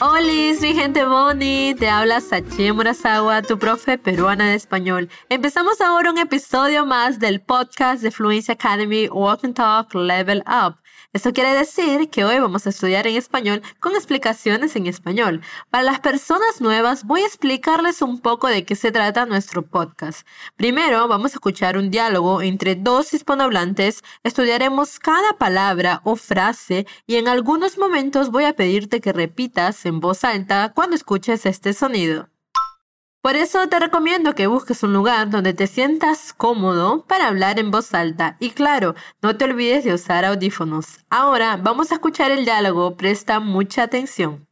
Hola, mi gente boni, te habla Sachi Murasawa, tu profe peruana de español. Empezamos ahora un episodio más del podcast de Fluency Academy Walk and Talk Level Up. Esto quiere decir que hoy vamos a estudiar en español con explicaciones en español. Para las personas nuevas voy a explicarles un poco de qué se trata nuestro podcast. Primero vamos a escuchar un diálogo entre dos hispanohablantes, estudiaremos cada palabra o frase y en algunos momentos voy a pedirte que repitas en voz alta cuando escuches este sonido. Por eso te recomiendo que busques un lugar donde te sientas cómodo para hablar en voz alta. Y claro, no te olvides de usar audífonos. Ahora vamos a escuchar el diálogo, presta mucha atención.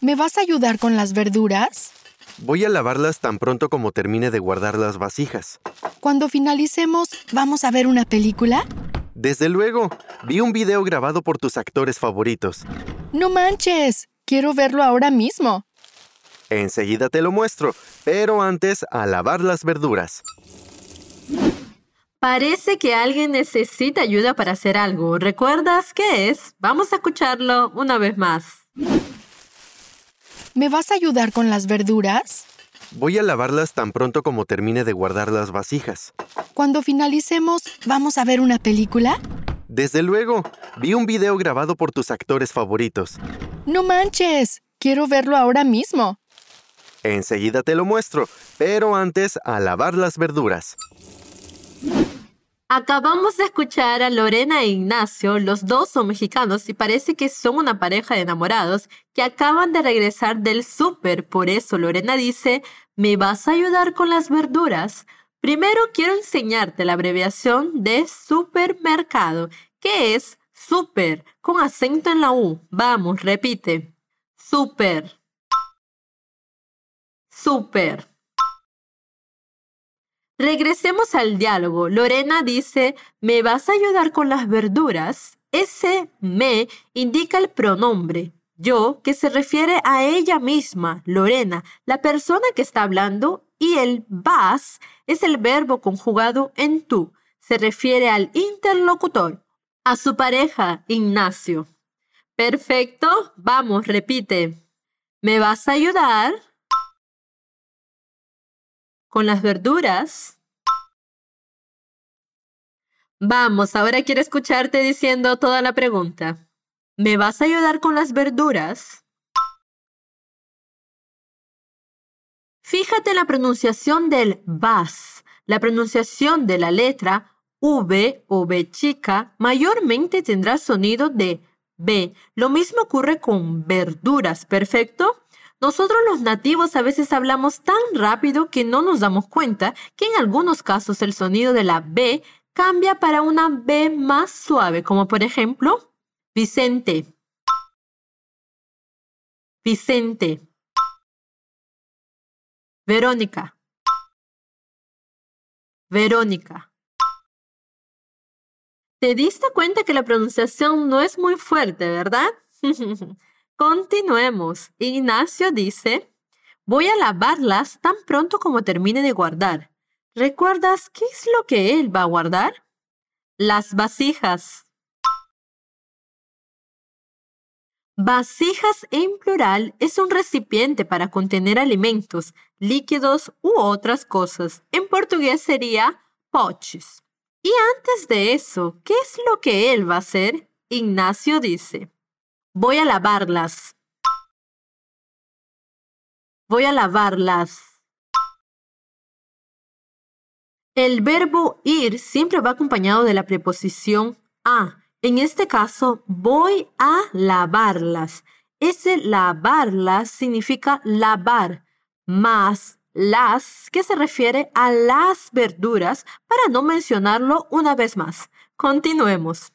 ¿Me vas a ayudar con las verduras? Voy a lavarlas tan pronto como termine de guardar las vasijas. Cuando finalicemos, ¿vamos a ver una película? Desde luego, vi un video grabado por tus actores favoritos. No manches, quiero verlo ahora mismo. Enseguida te lo muestro, pero antes a lavar las verduras. Parece que alguien necesita ayuda para hacer algo. ¿Recuerdas qué es? Vamos a escucharlo una vez más. ¿Me vas a ayudar con las verduras? Voy a lavarlas tan pronto como termine de guardar las vasijas. Cuando finalicemos, ¿vamos a ver una película? Desde luego, vi un video grabado por tus actores favoritos. No manches, quiero verlo ahora mismo. Enseguida te lo muestro, pero antes a lavar las verduras. Acabamos de escuchar a Lorena e Ignacio, los dos son mexicanos y parece que son una pareja de enamorados que acaban de regresar del súper. Por eso Lorena dice, ¿me vas a ayudar con las verduras? Primero quiero enseñarte la abreviación de supermercado, que es super, con acento en la U. Vamos, repite. Super. Super. Regresemos al diálogo. Lorena dice, ¿me vas a ayudar con las verduras? Ese me indica el pronombre yo, que se refiere a ella misma, Lorena, la persona que está hablando, y el vas es el verbo conjugado en tú. Se refiere al interlocutor, a su pareja, Ignacio. Perfecto, vamos, repite. ¿Me vas a ayudar? Con las verduras. Vamos, ahora quiero escucharte diciendo toda la pregunta. ¿Me vas a ayudar con las verduras? Fíjate en la pronunciación del vas. La pronunciación de la letra V o B chica mayormente tendrá sonido de B. Lo mismo ocurre con verduras, ¿perfecto? Nosotros los nativos a veces hablamos tan rápido que no nos damos cuenta que en algunos casos el sonido de la B cambia para una B más suave, como por ejemplo Vicente. Vicente. Verónica. Verónica. ¿Te diste cuenta que la pronunciación no es muy fuerte, verdad? Continuemos. Ignacio dice, voy a lavarlas tan pronto como termine de guardar. ¿Recuerdas qué es lo que él va a guardar? Las vasijas. Vasijas en plural es un recipiente para contener alimentos, líquidos u otras cosas. En portugués sería poches. Y antes de eso, ¿qué es lo que él va a hacer? Ignacio dice, Voy a lavarlas. Voy a lavarlas. El verbo ir siempre va acompañado de la preposición a. En este caso, voy a lavarlas. Ese lavarlas significa lavar más las que se refiere a las verduras para no mencionarlo una vez más. Continuemos.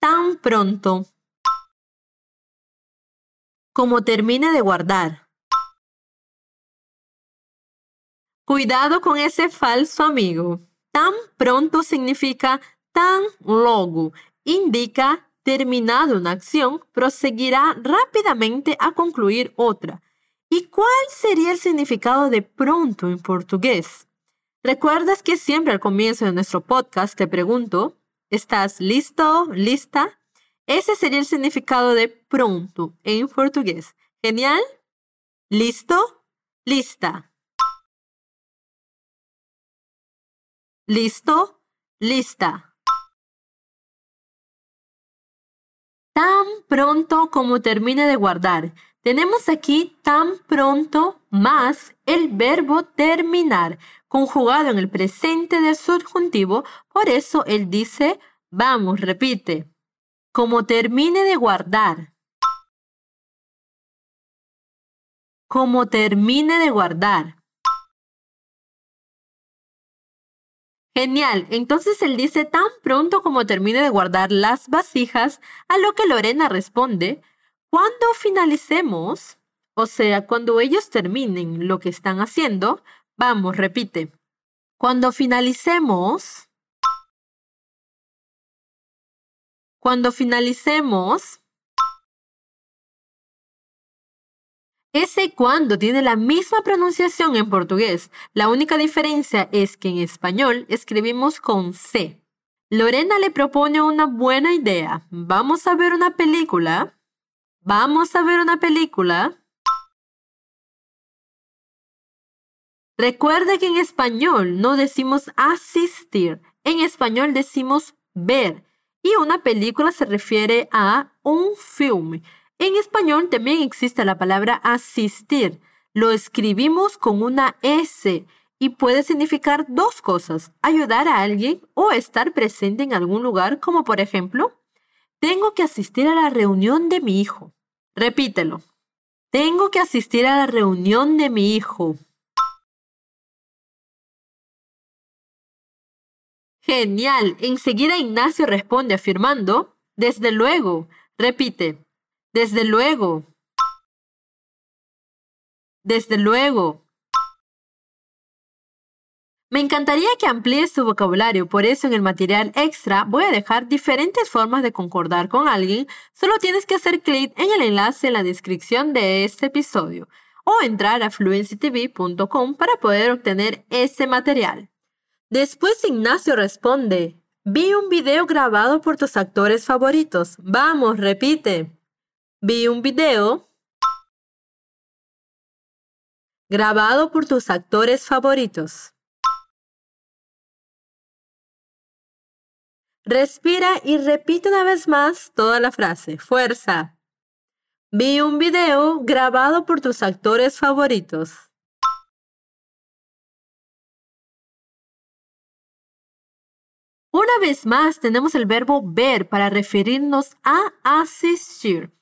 Tan pronto como termine de guardar. Cuidado con ese falso amigo. Tan pronto significa tan logo. Indica terminado una acción, proseguirá rápidamente a concluir otra. ¿Y cuál sería el significado de pronto en portugués? ¿Recuerdas que siempre al comienzo de nuestro podcast te pregunto, ¿Estás listo? ¿Lista? Ese sería el significado de pronto en portugués. ¿Genial? ¿Listo? Lista. ¿Listo? Lista. Tan pronto como termine de guardar. Tenemos aquí tan pronto más el verbo terminar, conjugado en el presente del subjuntivo. Por eso él dice, vamos, repite, como termine de guardar. Como termine de guardar. Genial, entonces él dice tan pronto como termine de guardar las vasijas, a lo que Lorena responde, cuando finalicemos, o sea, cuando ellos terminen lo que están haciendo, vamos, repite. Cuando finalicemos, cuando finalicemos, ese cuando tiene la misma pronunciación en portugués. La única diferencia es que en español escribimos con C. Lorena le propone una buena idea. Vamos a ver una película. Vamos a ver una película. Recuerda que en español no decimos asistir, en español decimos ver. Y una película se refiere a un film. En español también existe la palabra asistir. Lo escribimos con una S y puede significar dos cosas, ayudar a alguien o estar presente en algún lugar, como por ejemplo, tengo que asistir a la reunión de mi hijo. Repítelo. Tengo que asistir a la reunión de mi hijo. Genial. Enseguida Ignacio responde afirmando, desde luego. Repite, desde luego. Desde luego. Me encantaría que amplíes su vocabulario, por eso en el material extra voy a dejar diferentes formas de concordar con alguien. Solo tienes que hacer clic en el enlace en la descripción de este episodio o entrar a fluencytv.com para poder obtener ese material. Después Ignacio responde, vi un video grabado por tus actores favoritos. Vamos, repite. Vi un video grabado por tus actores favoritos. Respira y repite una vez más toda la frase. Fuerza. Vi un video grabado por tus actores favoritos. Una vez más tenemos el verbo ver para referirnos a asistir.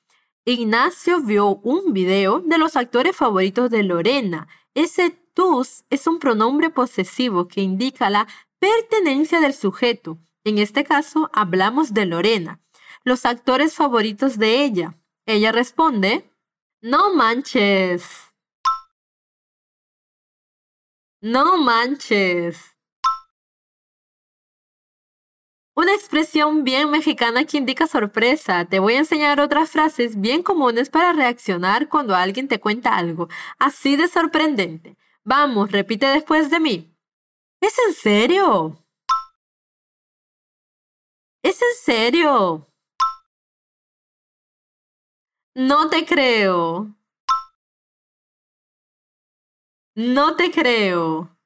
Ignacio vio un video de los actores favoritos de Lorena. Ese tus es un pronombre posesivo que indica la pertenencia del sujeto. En este caso, hablamos de Lorena, los actores favoritos de ella. Ella responde, no manches. No manches. Una expresión bien mexicana que indica sorpresa. Te voy a enseñar otras frases bien comunes para reaccionar cuando alguien te cuenta algo así de sorprendente. Vamos, repite después de mí. ¿Es en serio? ¿Es en serio? No te creo. No te creo.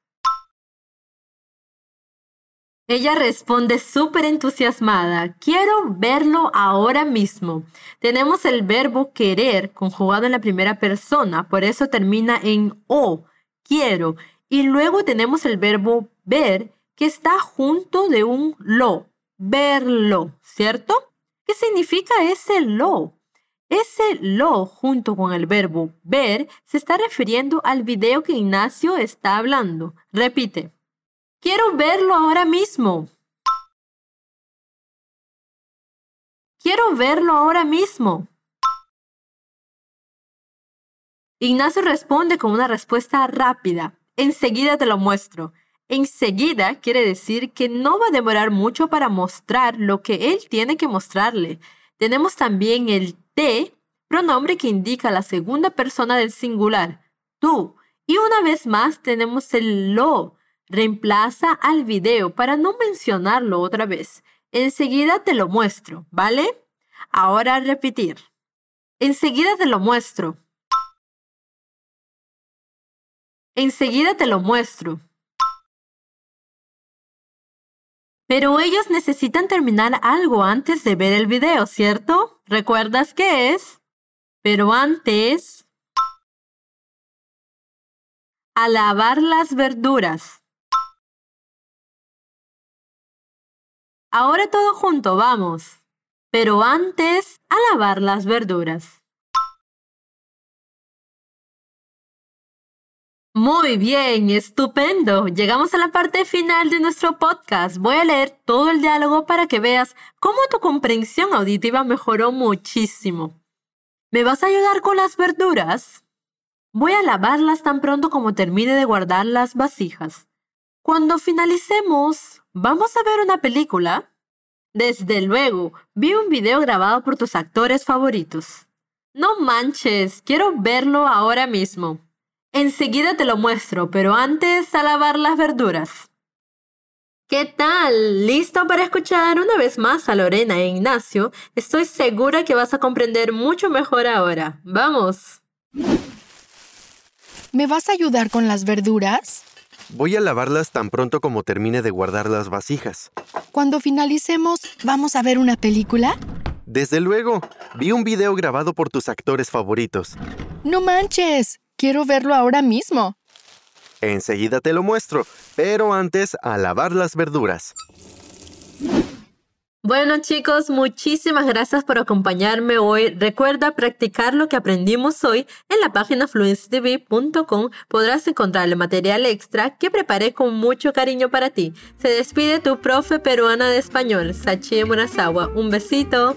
Ella responde súper entusiasmada. Quiero verlo ahora mismo. Tenemos el verbo querer conjugado en la primera persona, por eso termina en o, quiero. Y luego tenemos el verbo ver que está junto de un lo, verlo, ¿cierto? ¿Qué significa ese lo? Ese lo junto con el verbo ver se está refiriendo al video que Ignacio está hablando. Repite. Quiero verlo ahora mismo. Quiero verlo ahora mismo. Ignacio responde con una respuesta rápida. Enseguida te lo muestro. Enseguida quiere decir que no va a demorar mucho para mostrar lo que él tiene que mostrarle. Tenemos también el te, pronombre que indica la segunda persona del singular, tú. Y una vez más tenemos el lo, reemplaza al video para no mencionarlo otra vez. Enseguida te lo muestro, ¿vale? Ahora repetir. Enseguida te lo muestro. Enseguida te lo muestro. Pero ellos necesitan terminar algo antes de ver el video, ¿cierto? ¿Recuerdas qué es? Pero antes... A lavar las verduras. Ahora todo junto, vamos. Pero antes, a lavar las verduras. Muy bien, estupendo. Llegamos a la parte final de nuestro podcast. Voy a leer todo el diálogo para que veas cómo tu comprensión auditiva mejoró muchísimo. ¿Me vas a ayudar con las verduras? Voy a lavarlas tan pronto como termine de guardar las vasijas. Cuando finalicemos, ¿vamos a ver una película? Desde luego, vi un video grabado por tus actores favoritos. No manches, quiero verlo ahora mismo. Enseguida te lo muestro, pero antes a lavar las verduras. ¿Qué tal? ¿Listo para escuchar una vez más a Lorena e Ignacio? Estoy segura que vas a comprender mucho mejor ahora. ¡Vamos! ¿Me vas a ayudar con las verduras? Voy a lavarlas tan pronto como termine de guardar las vasijas. Cuando finalicemos, ¿vamos a ver una película? Desde luego, vi un video grabado por tus actores favoritos. No manches, quiero verlo ahora mismo. Enseguida te lo muestro, pero antes a lavar las verduras. Bueno chicos, muchísimas gracias por acompañarme hoy. Recuerda practicar lo que aprendimos hoy en la página fluencetv.com. Podrás encontrar el material extra que preparé con mucho cariño para ti. Se despide tu profe peruana de español, Sachi Murasawa. Un besito.